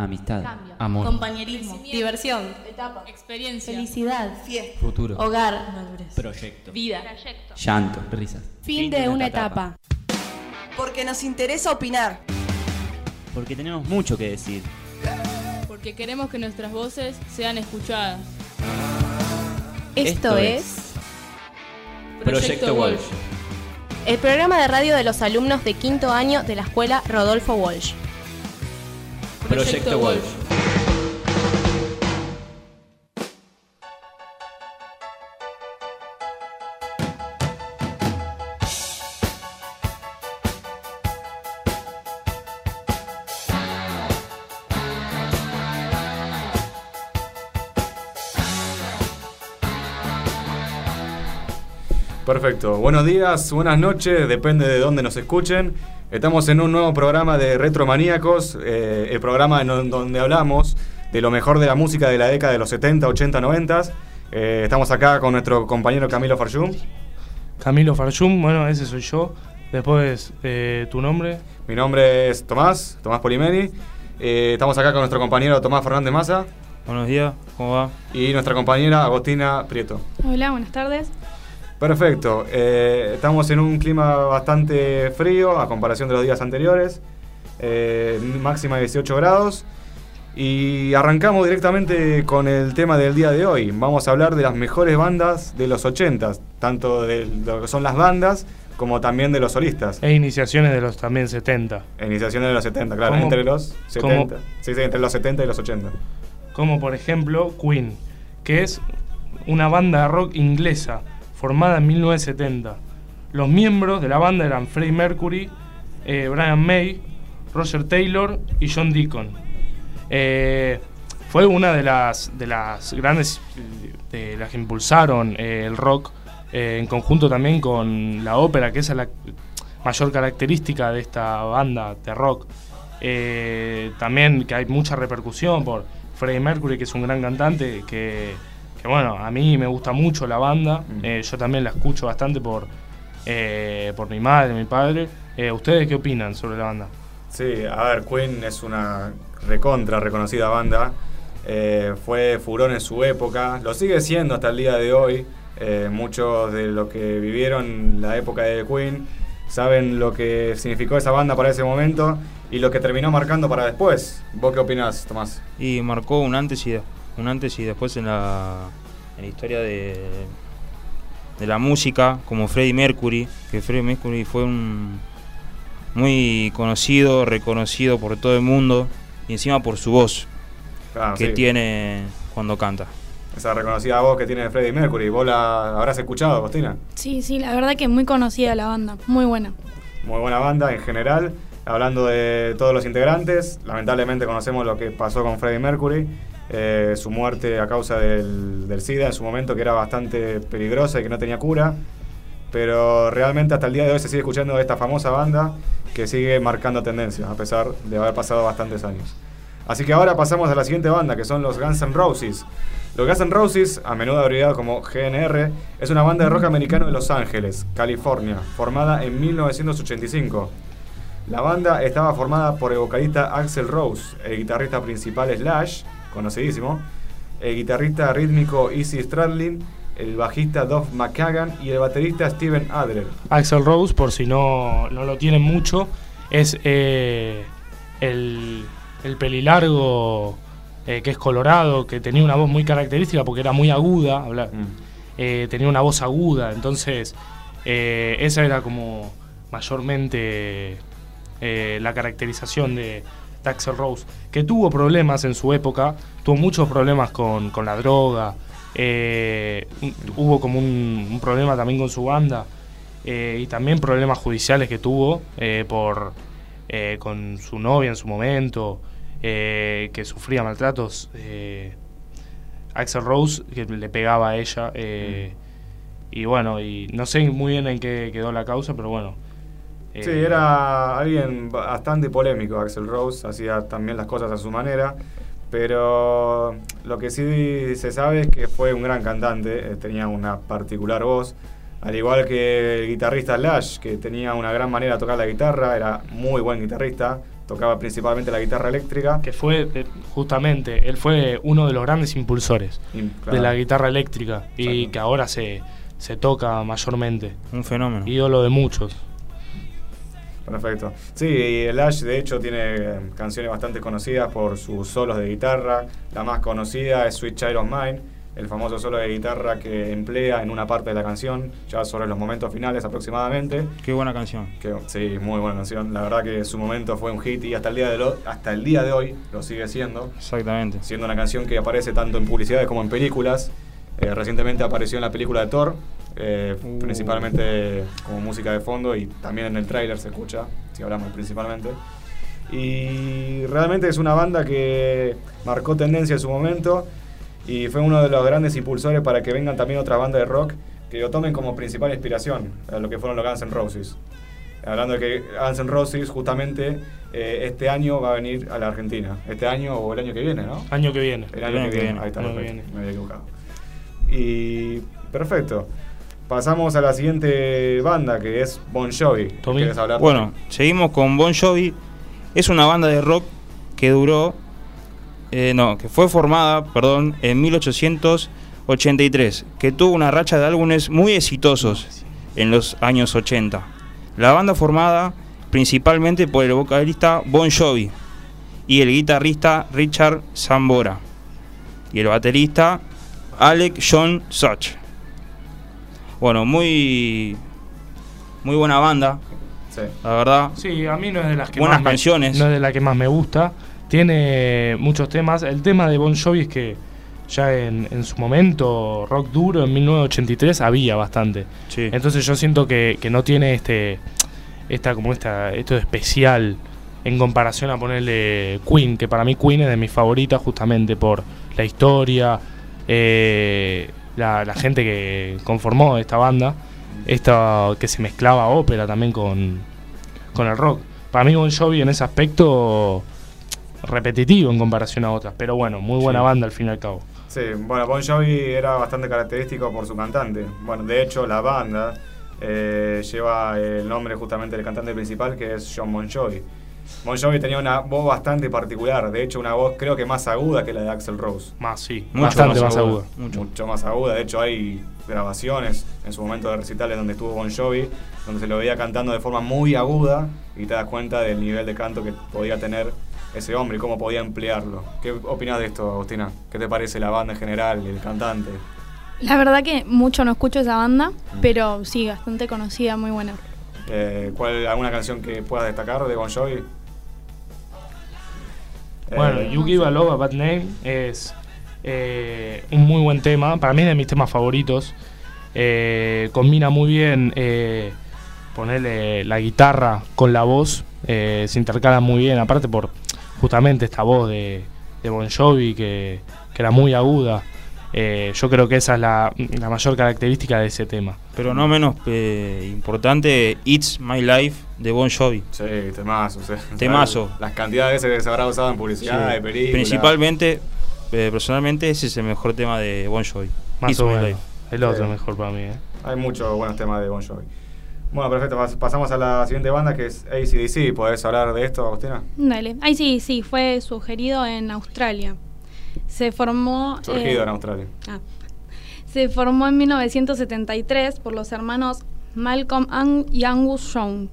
Amistad. Cambio. Amor. Compañerismo. Diversión. Etapa. Experiencia. Felicidad. Fiesta. Futuro. Hogar. Proyecto. Vida. Llanto. Risas. Fin de una etapa. Porque nos interesa opinar. Porque tenemos mucho que decir. Porque queremos que nuestras voces sean escuchadas. Esto, Esto es Proyecto Walsh. el programa de radio de los alumnos de quinto año de la escuela Rodolfo Walsh. Proyecto Walsh. Perfecto. Buenos días, buenas noches, depende de dónde nos escuchen. Estamos en un nuevo programa de Retromaníacos, eh, el programa en donde hablamos de lo mejor de la música de la década de los 70, 80, 90. Eh, estamos acá con nuestro compañero Camilo Farjum. Camilo Farjum, bueno, ese soy yo. Después, eh, tu nombre. Mi nombre es Tomás, Tomás Polimeni. Eh, estamos acá con nuestro compañero Tomás Fernández Maza Buenos días, ¿cómo va? y nuestra compañera Agostina Prieto. Hola, buenas tardes. Perfecto. eh, estamos en un clima bastante frío a comparación de los días anteriores. eh, máxima de 18 grados. Y arrancamos directamente con el tema del día de hoy. Vamos a hablar de las mejores bandas de los 80, tanto de lo que son las bandas como también de los solistas. E iniciaciones de los también 70. Iniciaciones de los 70, claro, ¿Cómo? entre los ¿Cómo? 70. Sí, sí, entre los 70 y los 80. Como por ejemplo Queen, que es una banda de rock inglesa formada en 1970. Los miembros de la banda eran Freddie Mercury, eh, Brian May, Roger Taylor y John Deacon. Eh, fue una de las, de las grandes, de las que impulsaron eh, el rock, eh, en conjunto también con la ópera, que es la mayor característica de esta banda de rock. Eh, también que hay mucha repercusión por Freddie Mercury, que es un gran cantante, que, que, bueno, a mí me gusta mucho la banda, Mm. eh, yo también la escucho bastante por, eh, por mi madre, mi padre. Eh, ¿Ustedes qué opinan sobre la banda? Sí, a ver, Queen es una recontra reconocida banda. Eh, fue furón en su época, lo sigue siendo hasta el día de hoy. Eh, muchos de los que vivieron la época de Queen saben lo que significó esa banda para ese momento y lo que terminó marcando para después. ¿Vos qué opinás, Tomás? Y marcó un antes y, de- un antes y después en la, en la historia de, de la música, como Freddie Mercury, que Freddie Mercury fue un muy conocido, reconocido por todo el mundo, y encima por su voz Claro, que sí, tiene cuando canta. Esa reconocida voz que tiene Freddie Mercury. ¿Vos la habrás escuchado, Agostina? Sí, sí, la verdad que es muy conocida la banda, muy buena. Muy buena banda en general. Hablando de todos los integrantes, lamentablemente conocemos lo que pasó con Freddie Mercury, eh, su muerte a causa del, del SIDA en su momento, que era bastante peligrosa y que no tenía cura. Pero realmente hasta el día de hoy se sigue escuchando esta famosa banda que sigue marcando tendencias, a pesar de haber pasado bastantes años. Así que ahora pasamos a la siguiente banda, que son los Guns N' Roses. Los Guns N' Roses, a menudo abreviado como GNR, es una banda de rock americano de Los Ángeles, California, formada en 1985. La banda estaba formada por el vocalista Axel Rose, el guitarrista principal Slash, conocidísimo, el guitarrista rítmico Izzy Stradlin, el bajista Duff McKagan y el baterista Steven Adler. Axel Rose, por si no, no lo tienen mucho, es eh, el, el pelilargo eh, que es colorado, que tenía una voz muy característica porque era muy aguda, habla- eh, tenía una voz aguda, entonces esa era como mayormente la caracterización de Axel Rose, que tuvo problemas en su época, tuvo muchos problemas con, con la droga, eh, hubo como un, un problema también con su banda eh, y también problemas judiciales que tuvo eh, por eh, con su novia en su momento, que sufría maltratos. Axel Rose, que le pegaba a ella. eh, Y bueno, y no sé muy bien en qué quedó la causa, pero bueno. Eh, Sí, era alguien bastante polémico, Axel Rose, hacía también las cosas a su manera, pero lo que sí se sabe es que fue un gran cantante, eh, tenía una particular voz, al igual que el guitarrista Lash, que tenía una gran manera de tocar la guitarra, era muy buen guitarrista, tocaba principalmente la guitarra eléctrica. Que fue, eh, justamente, él fue uno de los grandes impulsores Y, de claro, la guitarra eléctrica y Exacto. que ahora se, se toca mayormente. Un fenómeno. Ídolo de muchos. Perfecto. Sí, y el Ash de hecho tiene eh, canciones bastante conocidas por sus solos de guitarra. La más conocida es Sweet Child of Mine, el famoso solo de guitarra que emplea en una parte de la canción, ya sobre los momentos finales aproximadamente. Qué buena canción. Que, sí, muy buena canción. La verdad que su momento fue un hit y hasta el día de, lo- hasta el día de hoy lo sigue siendo. Exactamente. Siendo una canción que aparece tanto en publicidades como en películas. Eh, recientemente apareció en la película de Thor, eh, Uh. principalmente como música de fondo y también en el tráiler se escucha, si hablamos principalmente. Y realmente es una banda que marcó tendencia en su momento y fue uno de los grandes impulsores para que vengan también otras bandas de rock que lo tomen como principal inspiración a lo que fueron los Guns N' Roses. Hablando de que Guns N' Roses justamente eh, este año va a venir a la Argentina. Este año o el año que viene, ¿no? Año que viene. El año, que, viene. Ahí está, Año que perfecto. viene. Me había equivocado. Y perfecto. Pasamos a la siguiente banda que es Bon Jovi. Tommy. ¿Quieres hablar? Bueno, seguimos con Bon Jovi. Es una banda de rock que duró, eh, no, que fue formada, perdón, en 1883, que tuvo una racha de álbumes muy exitosos en los años 80. La banda formada principalmente por el vocalista Bon Jovi y el guitarrista Richard Zambora y el baterista Alec John Such. Bueno, muy muy buena banda, Sí. la verdad. Sí, a mí no es de las que Buenas más me- canciones. no es de la que más me gusta. Tiene muchos temas. El tema de Bon Jovi es que ya en, en su momento, rock duro, en 1983, había bastante. Sí. Entonces yo siento que, que no tiene este esta como esta esto de especial en comparación a ponerle Queen, que para mí Queen es de mis favoritas justamente por la historia, eh, la, la gente que conformó esta banda, esta que se mezclaba ópera también con, con el rock. Para mí Bon Jovi en ese aspecto repetitivo en comparación a otras, pero bueno, muy buena Sí. banda al fin y al cabo. Sí, bueno, Bon Jovi era bastante característico por su cantante. Bueno, de hecho, la banda eh, lleva el nombre justamente del cantante principal, que es John Bon Jovi. Bon Jovi tenía una voz bastante particular, de hecho, una voz creo que más aguda que la de Axel Rose. Más, sí, Mucho bastante más, aguda. Mucho. Mucho más aguda, de hecho, hay grabaciones en su momento de recitales donde estuvo Bon Jovi, donde se lo veía cantando de forma muy aguda y te das cuenta del nivel de canto que podía tener ese hombre y cómo podía emplearlo. ¿Qué opinas de esto, Agustina? ¿Qué te parece la banda en general, el cantante? La verdad que mucho no escucho esa banda, pero sí, bastante conocida, muy buena. Eh, ¿cuál, ¿Alguna canción que puedas destacar de Bon Jovi? Bueno, Eh, You Give a Love a Bad Name es eh, un muy buen tema. Para mí es de mis temas favoritos. Eh, combina muy bien eh, ponerle la guitarra con la voz. se intercalan muy bien. Aparte por justamente esta voz de, de Bon Jovi que, que era muy aguda. Eh, yo creo que esa es la, la mayor característica de ese tema. Pero no menos eh, importante, It's My Life de Bon Jovi. Sí, temazo. o sea, Temazo. Las cantidades de veces que se habrá usado en publicidad, Sí. de películas. Principalmente, eh, personalmente, ese es el mejor tema de Bon Jovi. Más It's o My menos. Life. El otro Sí. mejor para mí. ¿eh? Hay muchos buenos temas de Bon Jovi. Bueno, perfecto. pas- Pasamos a la siguiente banda que es ACDC. ¿Podés hablar de esto, Agustina? Dale. Ay, sí, sí, fue sugerido en Australia. Se formó. Surgido eh, en Australia. ah. se formó en 1973 por los hermanos Malcolm Ang- y Angus Young.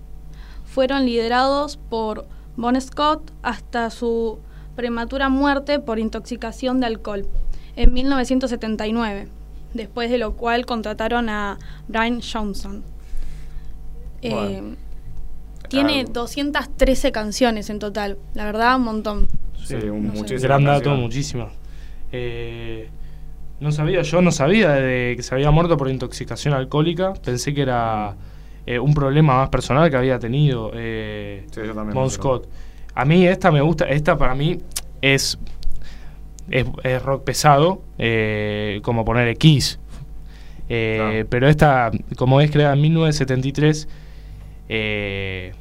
Fueron liderados por Bon Scott hasta su prematura muerte por intoxicación de alcohol en 1979, después de lo cual contrataron a Brian Johnson. Eh, Bueno. tiene Ah, 213 canciones en total, la verdad, un montón. Sí, un- no muchísimas Gran dato, muchísimas. Eh, no sabía, yo no sabía de que se había muerto por intoxicación alcohólica. Pensé que era eh, un problema más personal que había tenido eh, Sí, yo también. Bon Scott. A mí esta me gusta, esta para mí es, es, es rock pesado, eh, como poner X. Eh, Claro. Pero esta, como es creada en 1973, eh,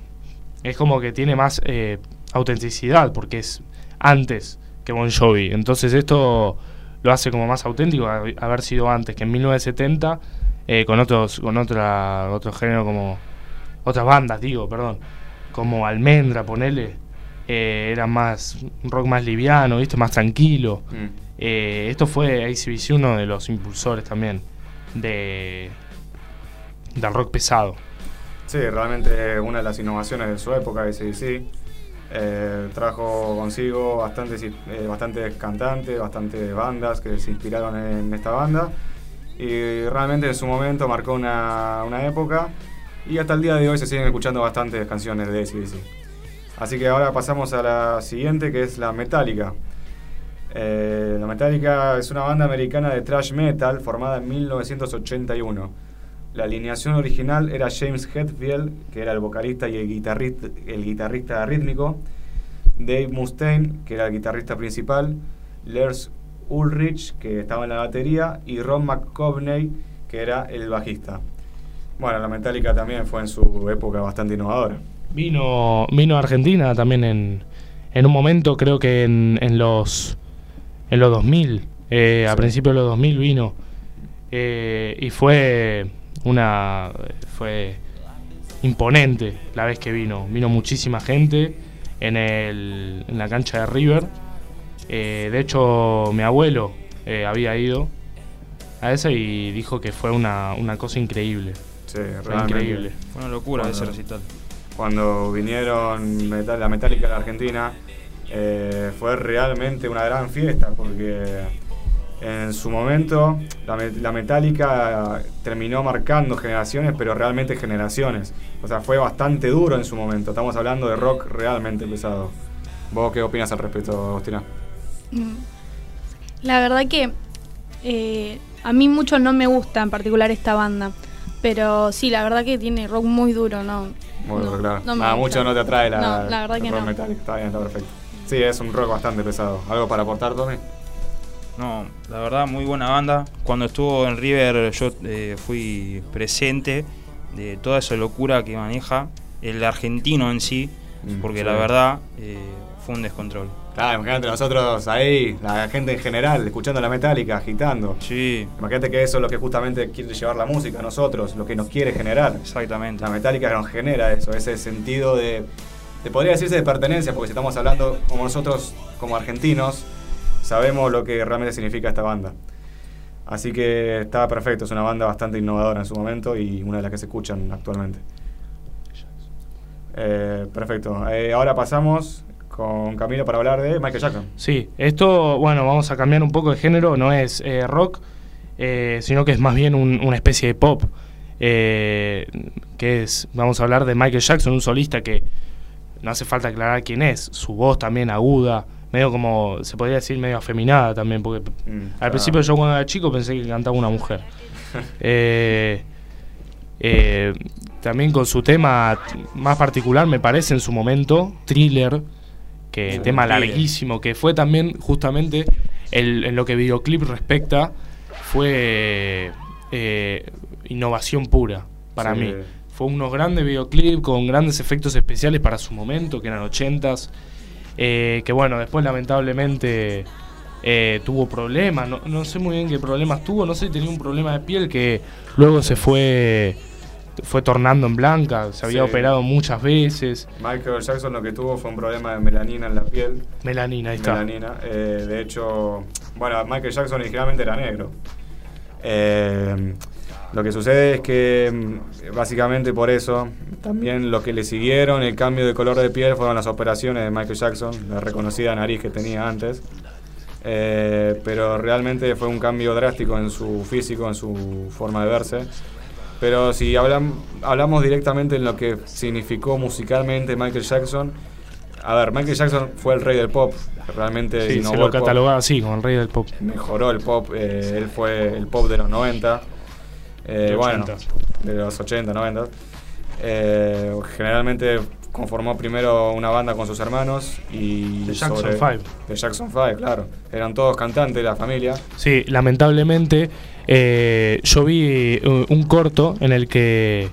es como que tiene más eh, autenticidad, porque es antes que Bon Jovi. Entonces esto lo hace como más auténtico a- haber sido antes que en 1970 eh, con otros con otra otro género como otras bandas digo perdón como Almendra ponele eh, era más un rock más liviano, ¿viste? Más tranquilo. Mm. Eh, esto fue ACDC uno de los impulsores también de del rock pesado. Sí, realmente una de las innovaciones de su época, ACDC. Eh, trajo consigo bastantes, eh, bastantes cantantes, bastantes bandas que se inspiraron en esta banda. Y realmente en su momento marcó una, una época. Y hasta el día de hoy se siguen escuchando bastantes canciones de ACDC. Así que ahora pasamos a la siguiente que es la Metallica. Eh, la Metallica es una banda americana de thrash metal formada en 1981. La alineación original era James Hetfield, que era el vocalista y el guitarrista, el guitarrista rítmico, Dave Mustaine, que era el guitarrista principal, Lars Ulrich, que estaba en la batería, y Ron McCovney, que era el bajista. Bueno, la Metallica también fue en su época bastante innovadora. Vino, vino a Argentina también en, en un momento, creo que en, en los en los 2000, eh, a Sí. principios de los 2000 vino. Eh, y fue una. fue imponente la vez que vino. Vino muchísima gente en, el, en la cancha de River. Eh, de hecho, mi abuelo eh, había ido a esa y dijo que fue una, una cosa increíble. Sí, Fue realmente. increíble. Fue una locura Bueno. ese recital. Cuando vinieron metal, la Metallica a la Argentina, eh, fue realmente una gran fiesta porque en su momento la, la Metallica terminó marcando generaciones, pero realmente generaciones. O sea, fue bastante duro en su momento. Estamos hablando de rock realmente pesado. ¿Vos qué opinas al respecto, Agustina? Mm. La verdad que eh, a mí mucho no me gusta en particular esta banda. Pero sí, la verdad que tiene rock muy duro, ¿no? Muy no, claro. no me Ah, mucho no te atrae la, No, la verdad el que rock no. Metallica. Está bien, está perfecto. Sí, es un rock bastante pesado. ¿Algo para aportar, Tommy? No, la verdad, muy buena banda. Cuando estuvo en River, yo eh, fui presente de toda esa locura que maneja el argentino en sí, Mm, porque sí. la verdad eh, fue un descontrol. Claro, imagínate nosotros ahí, la gente en general, escuchando la metálica, agitando. Sí, Imagínate que eso es lo que justamente quiere llevar la música a nosotros, lo que nos quiere generar. exactamente. La metálica nos genera eso, ese sentido de, de podría decirse de pertenencia, porque si estamos hablando como nosotros, como argentinos, sabemos lo que realmente significa esta banda. Así que está perfecto, es una banda bastante innovadora en su momento y una de las que se escuchan actualmente. Eh, perfecto, Eh, ahora pasamos con Camilo para hablar de Michael Jackson. Sí, esto, bueno, vamos a cambiar un poco de género, no es eh, rock, eh, sino que es más bien un- una especie de pop, que es, vamos a hablar de Michael Jackson, un solista que no hace falta aclarar quién es, su voz también aguda, medio como, se podría decir medio afeminada también, porque Mm, al principio yo cuando era chico pensé que cantaba una mujer. Eh, eh, también con su tema más particular, me parece en su momento, Thriller, que tema Thriller. larguísimo, que fue también justamente el- en lo que videoclip respecta, fue eh, innovación pura para Sí. mí. Fue unos grandes videoclips con grandes efectos especiales para su momento, que eran ochentas, eh, que bueno, después lamentablemente eh, tuvo problemas, no, no sé muy bien qué problemas tuvo, no sé si tenía un problema de piel que luego se fue fue tornando en blanca, se había Sí. operado muchas veces, Michael Jackson lo que tuvo fue un problema de melanina en la piel. melanina, ahí está. melanina. Eh, de hecho, bueno, Michael Jackson originalmente era negro. Eh, lo que sucede es que mm, básicamente por eso, también lo que le siguieron, el cambio de color de piel, fueron las operaciones de Michael Jackson, la reconocida nariz que tenía antes. Eh, pero realmente fue un cambio drástico en su físico, en su forma de verse. Pero si hablam- hablamos directamente en lo que significó musicalmente Michael Jackson, a ver, Michael Jackson fue el rey del pop, realmente Sí, se lo catalogaba así, como el rey del pop. mejoró el pop, eh, él fue el pop de los 90, eh, De bueno, 80. de los 80, 90. Eh, generalmente conformó primero una banda con sus hermanos y The Jackson sobre- Five. The Jackson Five, claro. Eran todos cantantes de la familia. Sí, lamentablemente eh, yo vi eh, un corto en el que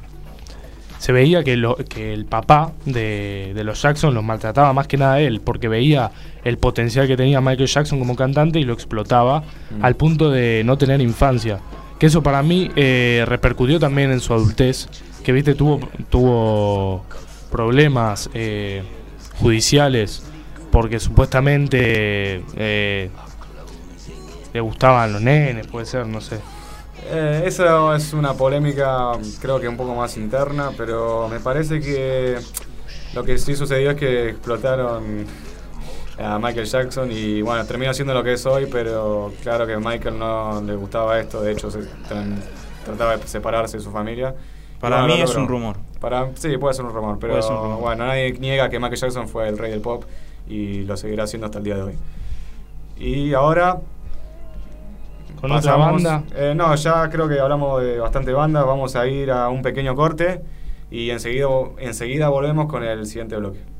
se veía que, lo- que el papá de, de los Jackson los maltrataba más que nada a él, porque veía el potencial que tenía Michael Jackson como cantante y lo explotaba Mm. al punto de no tener infancia eso para mí eh, repercutió también en su adultez, que viste tuvo tuvo problemas eh, judiciales porque supuestamente eh, le gustaban los nenes, puede ser, no sé. Eh, esa es una polémica, creo que un poco más interna, pero me parece que lo que sí sucedió es que explotaron a Michael Jackson y bueno, terminó siendo lo que es hoy, pero claro que a Michael no le gustaba esto, de hecho se trataba de separarse de su familia. Para no, mí no es un rumor. Para, sí, puede ser un rumor, pero un rumor. bueno, nadie niega que Michael Jackson fue el rey del pop y lo seguirá siendo hasta el día de hoy. Y ahora... ¿Con pasamos, otra banda? Eh, no, ya creo que hablamos de bastante bandas, vamos a ir a un pequeño corte y enseguida, enseguida volvemos con el siguiente bloque.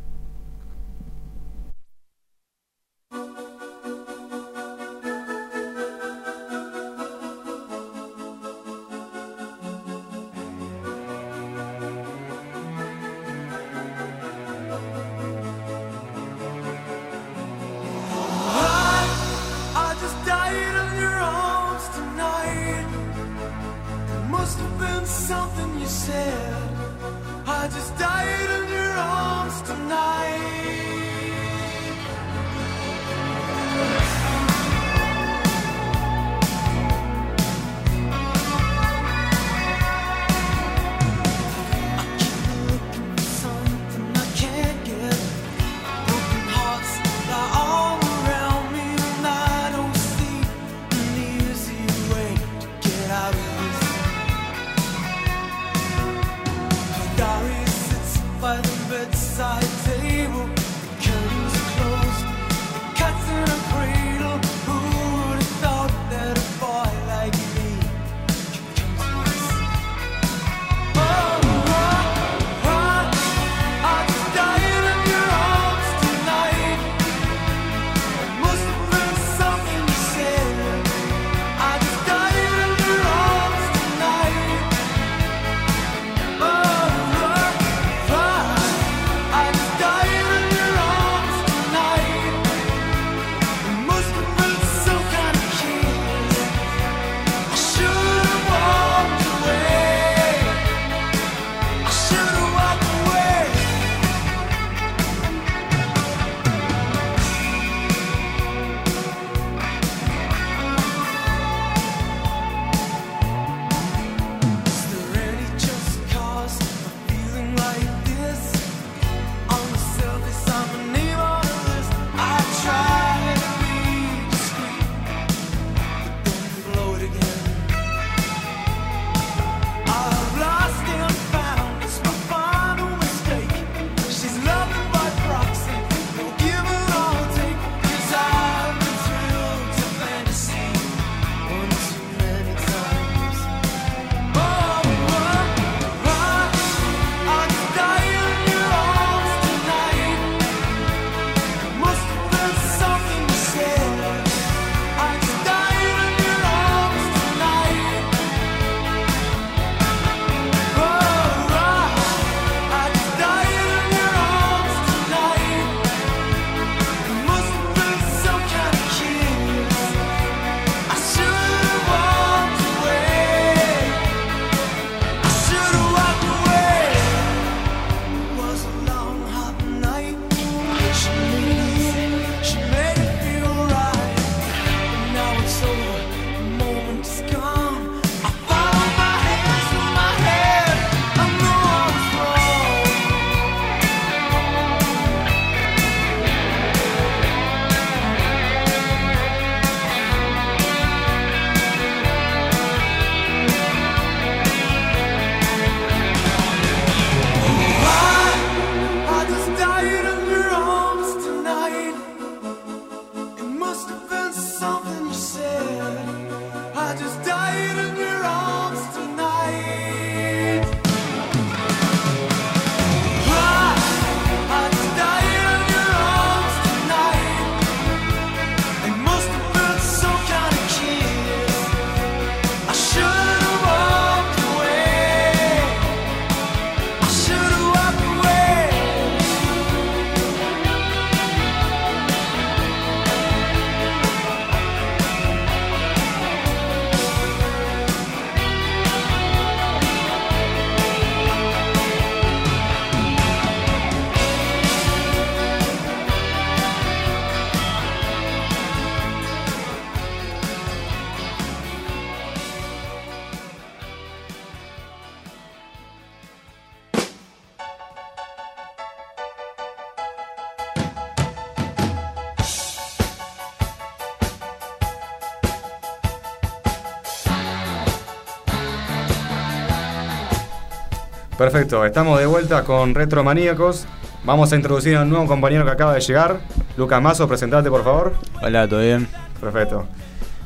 Perfecto, estamos de vuelta con Retromaníacos. Vamos a introducir a un nuevo compañero que acaba de llegar. Lucas Mazo, presentate por favor. Hola, ¿todo bien? Perfecto.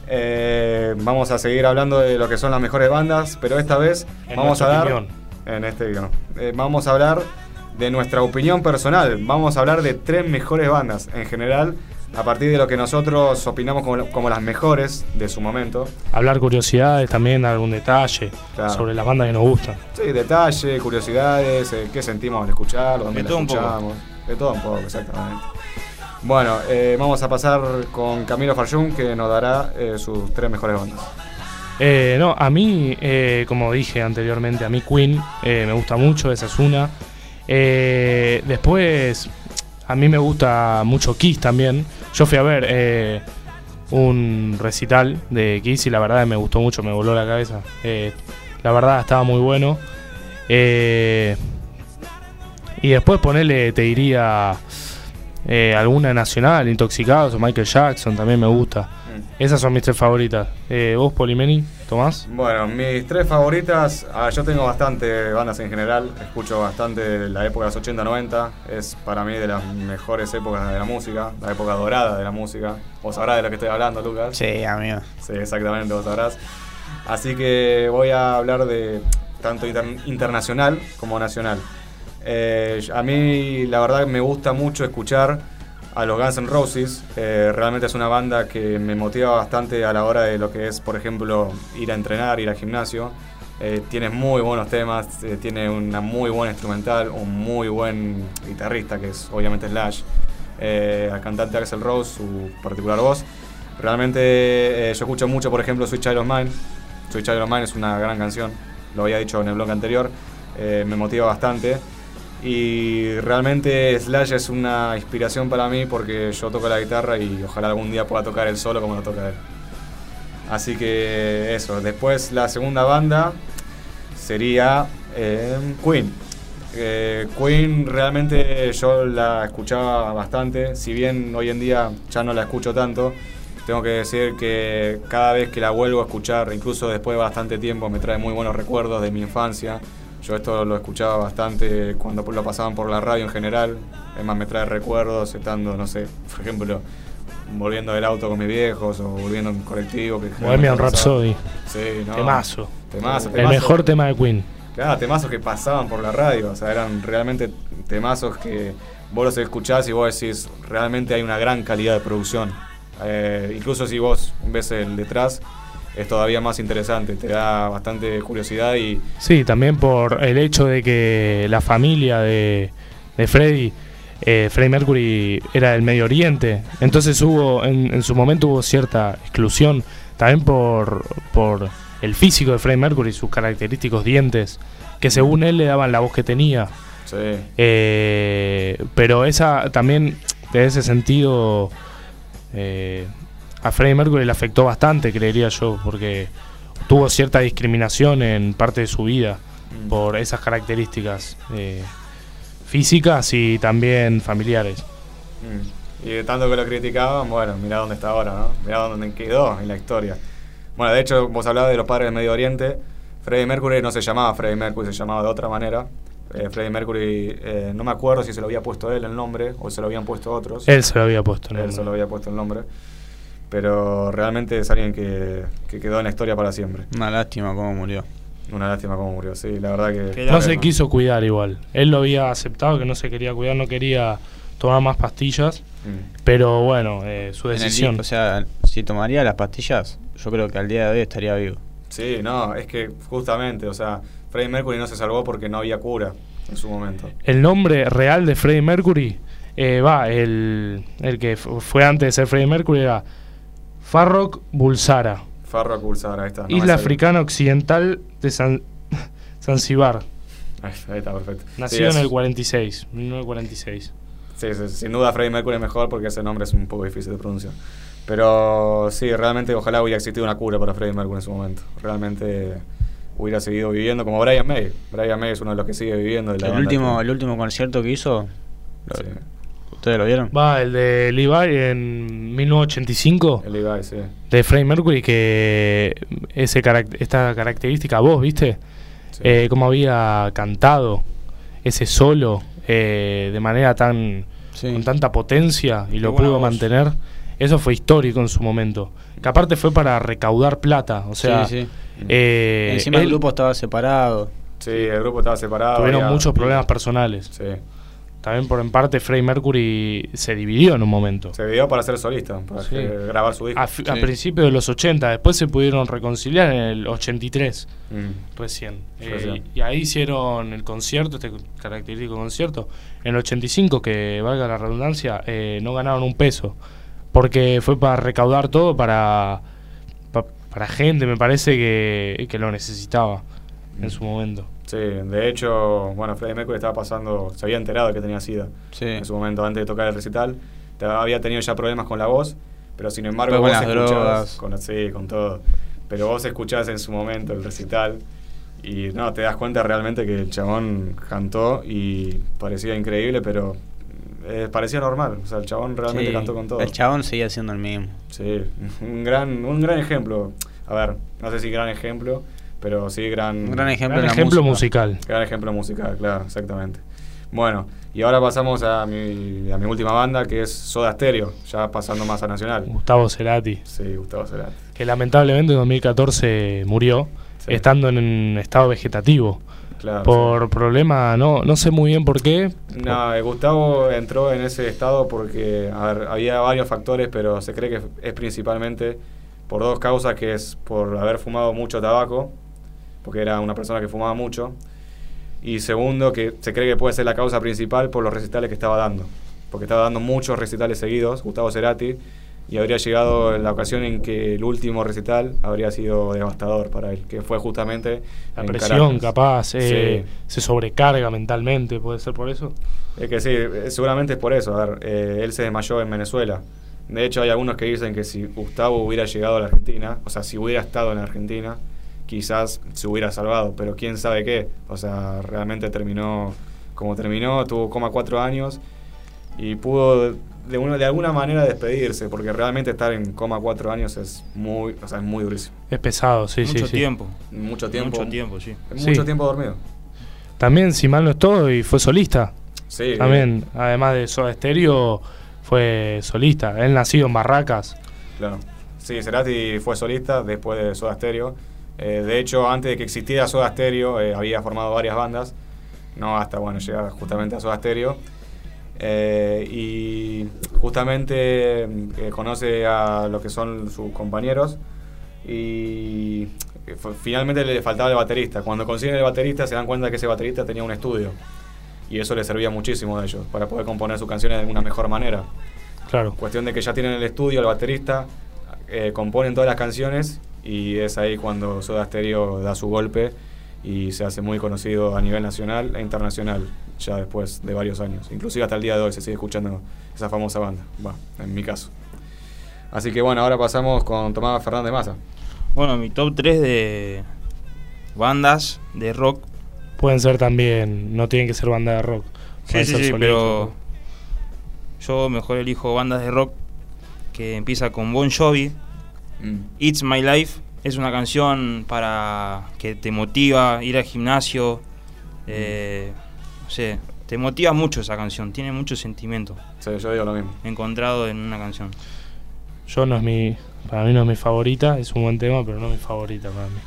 Eh, vamos a seguir hablando de lo que son las mejores bandas, pero esta vez En vamos a dar. opinión. En este no. Eh, vamos a hablar de nuestra opinión personal. Vamos a hablar de tres mejores bandas en general, a partir de lo que nosotros opinamos como, como las mejores de su momento. Hablar curiosidades también, algún detalle Claro. sobre las bandas que nos gustan. Sí, detalle, curiosidades, eh, qué sentimos al escucharlo, dónde De lo todo un poco. escuchamos. De todo un poco, exactamente. Bueno, eh, vamos a pasar con Camilo Farjun, que nos dará eh, sus tres mejores bandas. Eh, no, a mí, eh, como dije anteriormente, a mí Queen eh, me gusta mucho, esa es una. Eh, después, a mí me gusta mucho Kiss también. Yo fui a ver eh, un recital de Kiss y la verdad me gustó mucho, me voló la cabeza. Eh, la verdad estaba muy bueno. Eh, y después ponerle, te diría, alguna nacional, Intoxicados o Michael Jackson, también me gusta. Esas son mis tres favoritas. ¿Vos, Polimeni? ¿Tomás? Bueno, mis tres favoritas, ah, yo tengo bastante bandas en general, escucho bastante la época de los 80-90, es para mí de las mejores épocas de la música, la época dorada de la música. Vos sabrás de lo que estoy hablando, Lucas. Sí, amigo. Sí, exactamente, vos sabrás. Así que voy a hablar de tanto inter- internacional como nacional. Eh, a mí la verdad me gusta mucho escuchar a los Guns N' Roses. Eh, realmente es una banda que me motiva bastante a la hora de lo que es, por ejemplo, ir a entrenar, ir al gimnasio. Eh, tiene muy buenos temas, eh, tiene una muy buena instrumental, un muy buen guitarrista que es obviamente Slash. Eh, al cantante Axel Rose, su particular voz. Realmente eh, yo escucho mucho, por ejemplo, Sweet Child of Mine. Sweet Child of Mine es una gran canción, lo había dicho en el blog anterior. Eh, me motiva bastante. Y realmente Slash es una inspiración para mí porque yo toco la guitarra y ojalá algún día pueda tocar él solo como lo toca él. Así que eso. Después la segunda banda sería eh, Queen. Eh, Queen realmente yo la escuchaba bastante, si bien hoy en día ya no la escucho tanto, tengo que decir que cada vez que la vuelvo a escuchar, incluso después de bastante tiempo, me trae muy buenos recuerdos de mi infancia. Yo esto lo escuchaba bastante cuando lo pasaban por la radio en general, es más me trae recuerdos estando, no sé, por ejemplo, volviendo del auto con mis viejos o volviendo en colectivo. Que Bohemian Rhapsody. Sí, no. Temazo. Temazo, El temazo. mejor tema de Queen. Claro, temazos que pasaban por la radio, o sea, eran realmente temazos que vos los escuchás y vos decís, realmente hay una gran calidad de producción. Eh, incluso si vos ves el detrás, es todavía más interesante, te da bastante curiosidad y Sí, también por el hecho de que la familia de, de Freddie, eh, Freddie Mercury era del Medio Oriente, entonces hubo, en, en su momento hubo cierta exclusión, también por, por el físico de Freddie Mercury, sus característicos dientes, que según él le daban la voz que tenía. sí, Eh, pero esa también, de ese sentido, eh, a Freddie Mercury le afectó bastante, creería yo, porque tuvo cierta discriminación en parte de su vida Mm. por esas características eh, físicas y también familiares. Mm. Y de tanto que lo criticaban, bueno, mirá dónde está ahora, ¿no? Mirá dónde quedó en la historia. Bueno, de hecho, vos hablabas de los padres del Medio Oriente. Freddie Mercury no se llamaba Freddie Mercury, se llamaba de otra manera. Eh, Freddie Mercury, eh, no me acuerdo si se lo había puesto él el nombre o se lo habían puesto otros. Él se lo había puesto. Él nombre. se lo había puesto el nombre. Pero realmente es alguien que, que quedó en la historia para siempre. Una lástima cómo murió. Una lástima cómo murió, sí, la verdad que... No se quiso cuidar igual. Él lo había aceptado que no se quería cuidar, no quería tomar más pastillas. Mm. Pero bueno, eh, su decisión. o sea, si tomaría las pastillas, yo creo que al día de hoy estaría vivo. Sí, no, es que justamente, o sea, Freddie Mercury no se salvó porque no había cura en su momento. El nombre real de Freddie Mercury, eh, va, el, el que fu- fue antes de ser Freddie Mercury era Farrokh Bulsara, Farro Pulsar, ahí está. no isla africana occidental de San, Zanzibar. Ahí, ahí está, perfecto. Nació Sí, en es- el 46, 1946. Sí, sí, sin duda Freddie Mercury es mejor porque ese nombre es un poco difícil de pronunciar. Pero sí, realmente ojalá hubiera existido una cura para Freddie Mercury en su momento. Realmente hubiera seguido viviendo como Brian May. Brian May es uno de los que sigue viviendo. de la El banda último, que- el último concierto que hizo, Sí. ¿Ustedes lo vieron? Va, el de Levi en 1985, El Levi, sí. de Freddie Mercury, que ese carac- esta característica, vos, ¿viste? Sí. eh, cómo había cantado ese solo eh, de manera tan Sí. con tanta potencia y lo pudo voz. mantener. Eso fue histórico en su momento. Que aparte fue para recaudar plata. O sea, sí, sí. eh, Encima el grupo estaba separado. Sí, el grupo estaba separado. tuvieron había- muchos problemas personales. Sí. También por en parte Freddie Mercury se dividió en un momento. Se dio para ser solista, para Sí. grabar su disco. A, Sí. principios de los 80, después se pudieron reconciliar en el 83 Mm. recién. Eh, Recién. y ahí hicieron el concierto, este característico concierto. En el 85, que valga la redundancia, eh, no ganaron un peso. Porque fue para recaudar todo para, pa- para gente, me parece que, que lo necesitaba en su momento. Sí, de hecho, bueno, Freddie Mercury estaba pasando, se había enterado que tenía SIDA Sí. en su momento antes de tocar el recital. Había tenido ya problemas con la voz, pero sin embargo Después vos con las escuchabas- drogas. con sí, con todo. Pero vos escuchás en su momento el recital y no, te das cuenta realmente que el chabón cantó y parecía increíble, pero eh, parecía normal. O sea, el chabón realmente Sí. cantó con todo. El chabón seguía siendo el mismo. Sí, un gran, un gran ejemplo. A ver, no sé si gran ejemplo, pero sí gran... Un gran ejemplo Gran en la ejemplo música. musical. Gran ejemplo musical, claro, exactamente. Bueno, y ahora pasamos a mi, a mi última banda, que es Soda Stereo, ya pasando más a Nacional. Gustavo Cerati, Sí, Gustavo Cerati. que lamentablemente en 2014 murió, Sí. estando en un estado vegetativo. Claro, por problema, no, no sé muy bien por qué. sí. No, eh, Gustavo entró en ese estado porque, a ver, había varios factores, pero se cree que es principalmente por dos causas, que es por haber fumado mucho tabaco, porque era una persona que fumaba mucho, y segundo, que se cree que puede ser la causa principal por los recitales que estaba dando, porque estaba dando muchos recitales seguidos, Gustavo Cerati, y habría llegado en la ocasión en que el último recital habría sido devastador para él, que fue justamente La presión, Caracas. capaz, eh, Sí. se sobrecarga mentalmente, puede ser por eso. Es que sí, eh, seguramente es por eso. A ver, eh, él se desmayó en Venezuela. De hecho, hay algunos que dicen que si Gustavo hubiera llegado a la Argentina, o sea, si hubiera estado en la Argentina, quizás se hubiera salvado, pero quién sabe qué. O sea, realmente terminó como terminó, tuvo coma cuatro años y pudo de, una, de alguna manera despedirse, porque realmente estar en coma cuatro años es muy, o sea, es muy durísimo. Es pesado, sí, Mucho sí, sí. tiempo. Mucho tiempo. Mucho tiempo, sí. Sí. Mucho tiempo dormido. También, si mal no estoy, fue solista. Sí. También, además de Soda Stereo, fue solista. Él nacido en Barracas. Claro. Sí, Cerati fue solista después de Soda Stereo. Eh, de hecho, antes de que existiera Soda Stereo, eh, había formado varias bandas. No hasta, bueno, llegar justamente a Soda Stereo. Eh, y justamente conoce a lo que son sus compañeros. Y finalmente le faltaba el baterista. Cuando consiguen el baterista, se dan cuenta que ese baterista tenía un estudio. Y eso le servía muchísimo a ellos para poder componer sus canciones de una mejor manera. Claro. Cuestión de que ya tienen el estudio, el baterista, eh, componen todas las canciones y es ahí cuando Soda Stereo da su golpe y se hace muy conocido a nivel nacional e internacional ya después de varios años. Inclusive hasta el día de hoy se sigue escuchando esa famosa banda, va, en mi caso. Así que bueno, ahora pasamos con Tomás Fernández Massa. Bueno, mi top 3 de bandas de rock. Pueden ser también, no tienen que ser banda de rock. Sí, Pueden sí, sí, pero yo mejor elijo bandas de rock que empieza con Bon Jovi. It's My Life es una canción para que te motiva ir al gimnasio. eh, no sé, te motiva mucho esa canción, tiene mucho sentimiento Sí, yo digo lo mismo. encontrado en una canción. Yo no es mi, para mí no es mi favorita, es un buen tema, pero no es mi favorita para mí.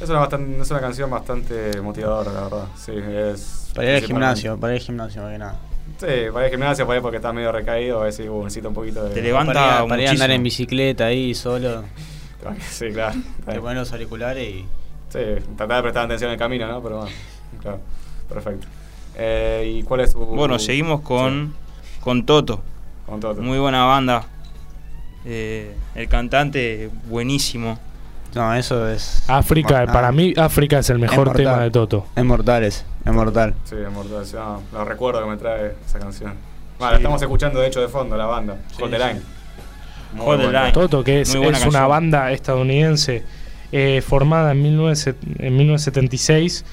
Es una, bastan- es una canción bastante motivadora, la verdad. Sí, es Para ir al gimnasio, para ir al gimnasio más que nada. Sí, para ir al gimnasio, para ir porque estás medio recaído, a ver si uh, necesita un poquito de... Te levanta para ir, para ir a andar en bicicleta ahí solo, Sí, claro. te pones los auriculares y. Sí, tratar de prestar atención en el camino, ¿no? Pero bueno, claro, perfecto. Eh, ¿Y cuál es tu...? Bueno, seguimos con, con Toto. Con Toto. Muy buena banda. Eh, el cantante, buenísimo. No, eso es. África, Ah, para mí África es el mejor mortal. tema de Toto. Es mortal, es, es mortal. Sí, es mortal. sí, no, lo recuerdo que me trae esa canción. Bueno, la estamos escuchando de hecho de fondo, la banda. Hold the sí. Line. Muy Hold the. Line. Toto, que es, es una canción. banda estadounidense eh, formada en, 19, en 1976,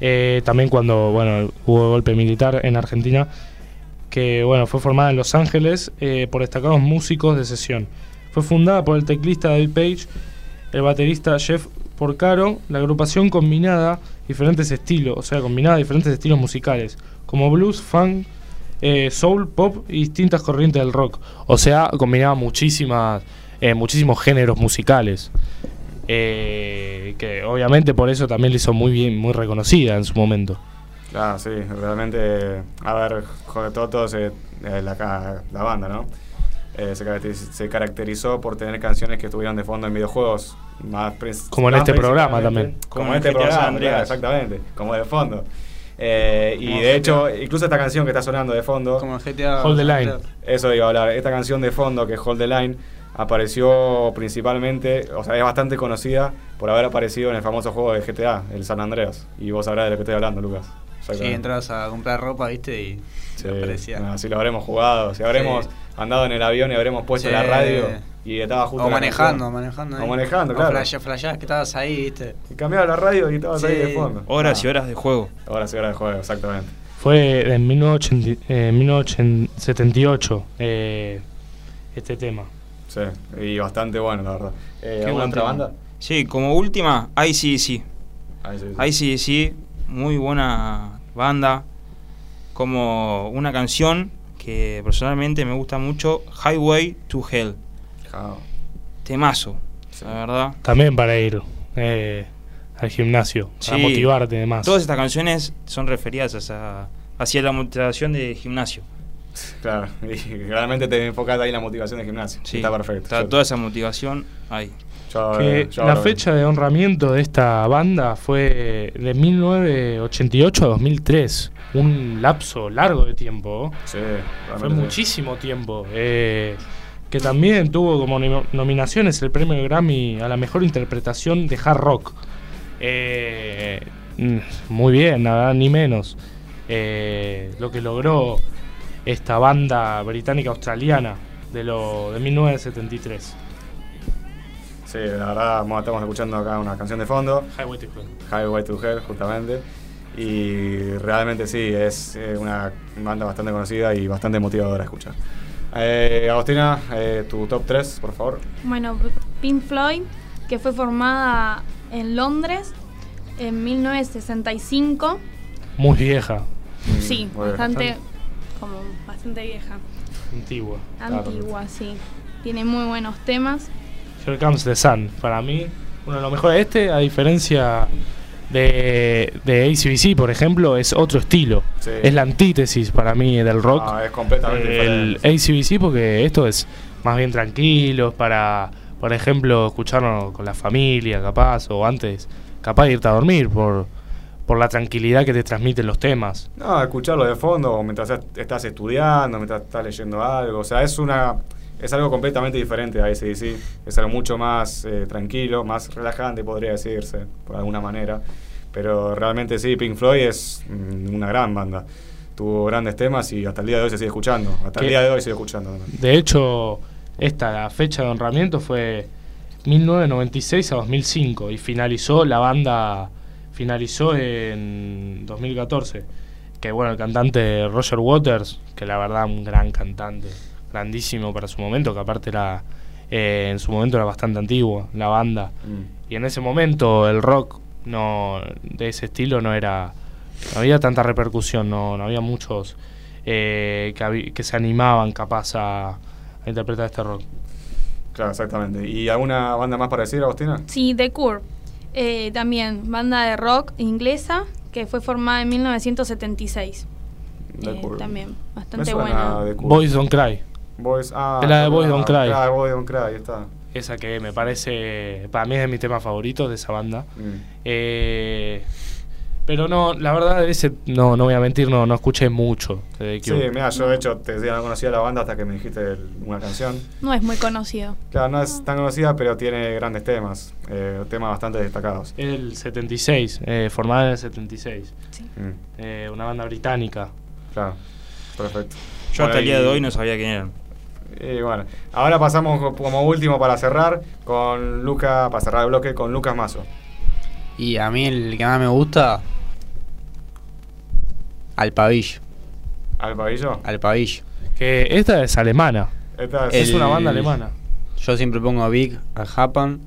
eh, también cuando bueno, hubo golpe militar en Argentina, que bueno, fue formada en Los Ángeles eh, por destacados músicos de sesión. Fue fundada por el teclista David Page, el baterista Jeff Porcaro. La agrupación combinada diferentes estilos, o sea, combinaba diferentes estilos musicales, como blues, funk, eh, soul, pop y distintas corrientes del rock. O sea, combinaba muchísimas, eh, muchísimos géneros musicales. Eh, que obviamente por eso también le hizo muy bien, muy reconocida en su momento. Claro, sí, realmente, a ver, joder, todo, todo se- eh, la, la banda, ¿no? Eh, se, caracteriz- se caracterizó por tener canciones que estuvieron de fondo en videojuegos. Más Como en más este programa también. Como, Como en este programa, claro, exactamente, como de fondo. Eh, y de GTA. hecho, incluso esta canción que está sonando de fondo, Como GTA. Hold the line. eso iba a hablar, esta canción de fondo que es Hold the Line apareció principalmente, o sea, es bastante conocida por haber aparecido en el famoso juego de GTA, el San Andreas. Y vos sabrás de lo que estoy hablando, Lucas. Sí, entras a comprar ropa, viste, y Sí, aparecía. no, si lo habremos jugado, si habremos Sí. Andado en el avión y habremos puesto Sí. la radio y estaba justo O manejando, manejando. O manejando, O claro. flash, flashás que estabas ahí, viste. Y cambiaba la radio y estabas ahí de Sí. fondo. Horas Ah, y horas de juego. Horas y horas de juego, exactamente. Fue en 1980 eh, 1978 eh, este tema. Sí, y bastante bueno, la verdad. Eh, Qué ¿Alguna buen otra banda? Sí, como última, ICDC. Ahí sí, sí. ICDC, muy buena banda. Como una canción que personalmente me gusta mucho, Highway to Hell. Temazo, sí. la verdad. También para ir eh, al gimnasio, para Sí. motivarte y demás. Todas estas canciones son referidas hacia, hacia la motivación de gimnasio. Claro, y realmente te enfocas ahí en la motivación del gimnasio. Sí, Está perfecto. Está Yo- toda esa motivación ahí. yo- Que yo la fecha de honramiento de esta banda fue de 1988 a 2003, un lapso largo de tiempo. Sí, Fue muchísimo tiempo. eh, que también tuvo como nom- nominaciones el premio Grammy a la mejor interpretación de hard rock. Eh, mm, muy bien, nada, ni menos. Eh, lo que logró esta banda británica australiana de, lo, de 1973. Sí, la verdad, estamos escuchando acá una canción de fondo. Highway to Hell. Highway to Hell, justamente. Y realmente sí, es eh, una banda bastante conocida y bastante motivadora a escuchar. Eh, Agostina, eh, tu top 3, por favor. Bueno, Pink Floyd, que fue formada en Londres en 1965. Muy vieja, Sí, muy bastante, como bastante vieja. antigua. Antigua, sí. Tiene muy buenos temas. Here Comes the Sun. Para mí, uno de los mejores. Este, a diferencia de, de ACDC, por ejemplo, es otro estilo. Sí. Es la antítesis para mí del rock. Ah, es completamente el diferente. ACDC, porque esto es más bien tranquilo, para, por ejemplo, escucharlo con la familia, capaz, o antes, capaz de irte a dormir por, por la tranquilidad que te transmiten los temas. No, escucharlo de fondo mientras estás estudiando, mientras estás leyendo algo. O sea, es una es algo completamente diferente a ACDC. Es algo mucho más eh, tranquilo, más relajante, podría decirse, por alguna manera. Pero realmente sí, Pink Floyd es mm, una gran banda. Tuvo grandes temas y hasta el día de hoy se sigue escuchando. Hasta el día de hoy sigue escuchando. De hecho, esta la fecha de honramiento fue 1996 a 2005 y finalizó la banda finalizó en 2014 que bueno el cantante Roger Waters que la verdad un gran cantante grandísimo para su momento que aparte era eh, en su momento era bastante antiguo la banda Mm. y en ese momento el rock no de ese estilo no era no había tanta repercusión no, no había muchos eh, que, se animaban capaz a, a interpretar este rock Claro, exactamente. ¿Y alguna banda más para decir, Agostina? Sí, The Cure. Eh, también banda de rock inglesa que fue formada en 1976. The Eh, también, bastante buena. Boys Don't Cry Boys, ah, Es la de Boys Don't Cry. Claro, Boys Don't Cry, está. esa que me parece para mí es de mis temas favoritos de esa banda Mm. Eh, pero no la verdad de ese no no voy a mentir no no escuché mucho de The Sí, mira, yo de hecho te decía, no conocía la banda hasta que me dijiste el- una canción. No es muy conocido. Claro, no es tan conocida, pero tiene grandes temas, eh, temas bastante destacados. el 76 eh, formada en el 76 Mm, Eh, una banda británica claro, perfecto. Yo hasta el día de hoy no sabía. quién eran. Y bueno, ahora pasamos co- como último para cerrar con Luca, para cerrar el bloque con Lucas Mazo. Y a mí el que más me gusta. Al pavillo. ¿Al pavillo? Al pavillo. que esta es alemana Esta es El- una banda alemana Yo siempre pongo Big al Japan.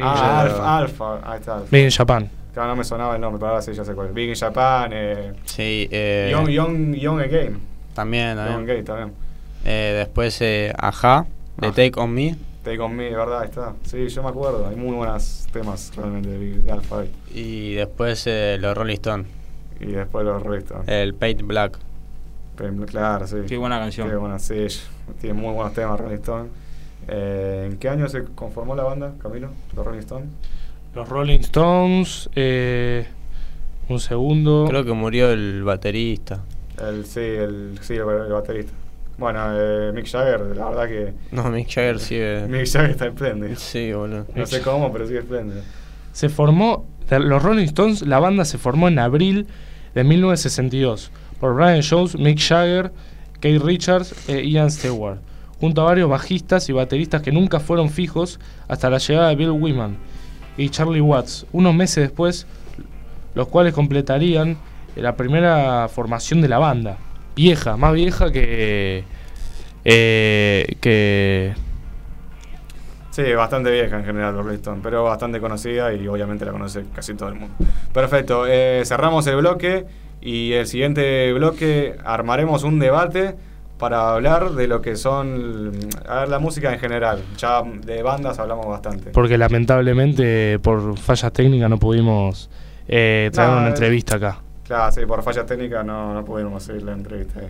Ah, Alfa, Alfa, ahí está. Alfa. Made in Japan Claro, no me sonaba el nombre, pero ahora sí ya sé cuál. Big in Japan, eh, Sí, eh, Young, Young, Young Again. también, Young también. Again también. Eh, después eh, Aja, de Ah. Take On Me. Take on Me, ¿verdad? Ahí está. Sí, yo me acuerdo. Hay muy buenos temas realmente de, Alphaville. Y después eh, los Rolling Stones. Y después los restos. El Paint Black. Pero, Claro, sí. Qué buena canción. Qué buena, sí. Tiene muy buenos temas Rolling Stone. Eh, ¿En qué año se conformó la banda, Camilo? Los Rolling Stone. Los Rolling Stones. eh, un segundo. Creo que murió el baterista. El, sí, el, sí, el, el baterista. Bueno, eh, Mick Jagger, la verdad que No, Mick Jagger sigue. Mick Jagger está espléndido. Sí, boludo. No sé cómo, pero sigue espléndido. Se formó, los Rolling Stones, la banda se formó en abril de 1962 por Brian Jones, Mick Jagger, Keith Richards e Ian Stewart, junto a varios bajistas y bateristas que nunca fueron fijos hasta la llegada de Bill Wyman y Charlie Watts, unos meses después, los cuales completarían la primera formación de la banda. Vieja, más vieja que... eh, que Sí, bastante vieja en general Rolling pero bastante conocida y obviamente la conoce casi todo el mundo. Perfecto, eh, cerramos el bloque y el siguiente bloque armaremos un debate para hablar de lo que son a ver, la música en general. Ya de bandas hablamos bastante. porque lamentablemente por fallas técnicas no pudimos eh, traer No, una entrevista acá. Claro, sí, por fallas técnicas no, no pudimos seguir la entrevista.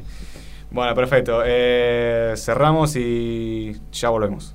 Bueno, perfecto. eh, cerramos y ya volvemos.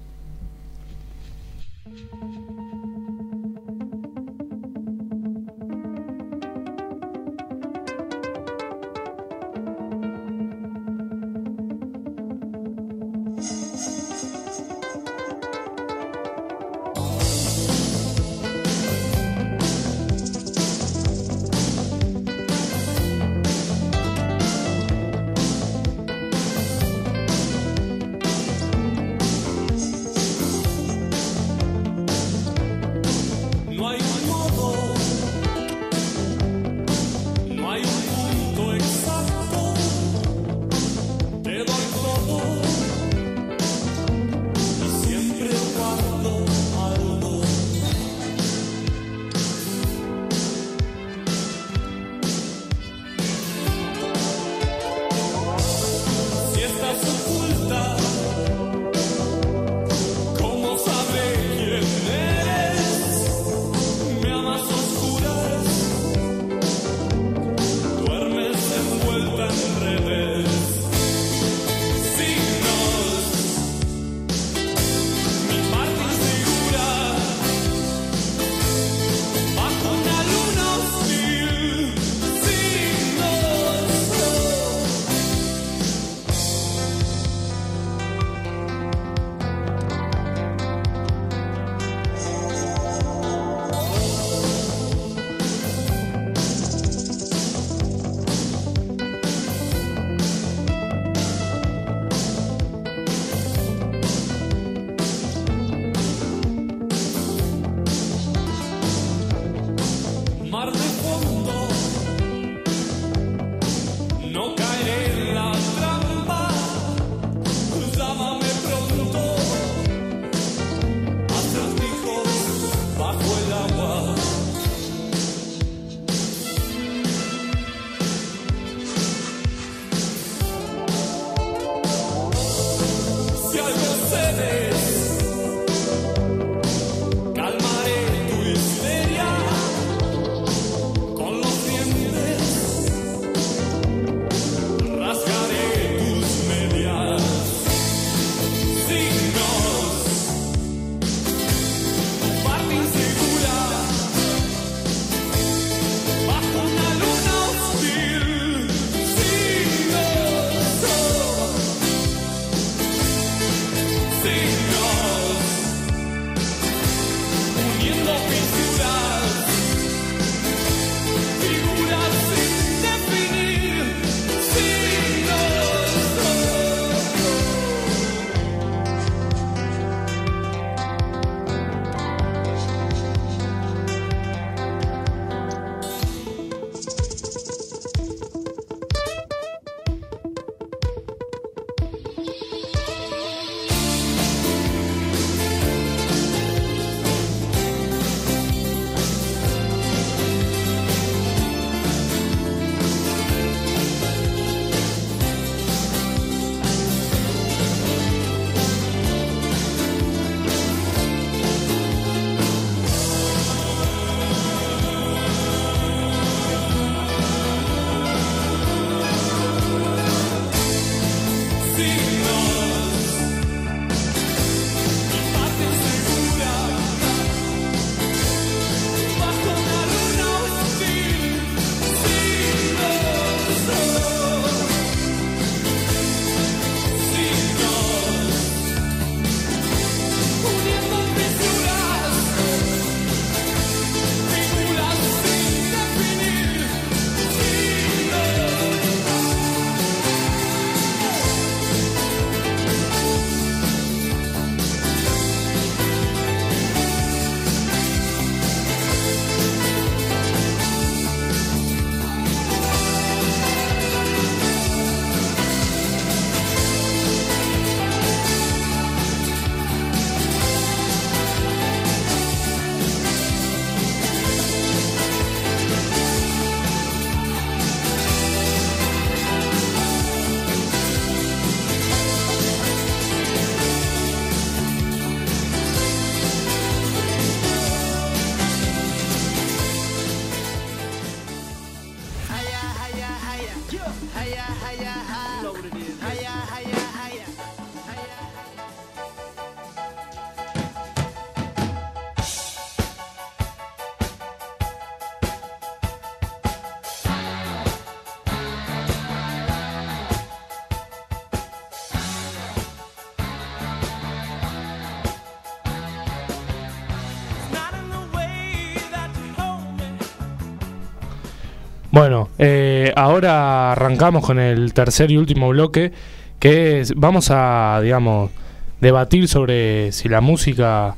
Bueno, eh, ahora arrancamos con el tercer y último bloque, que es, vamos a, digamos, debatir sobre si la música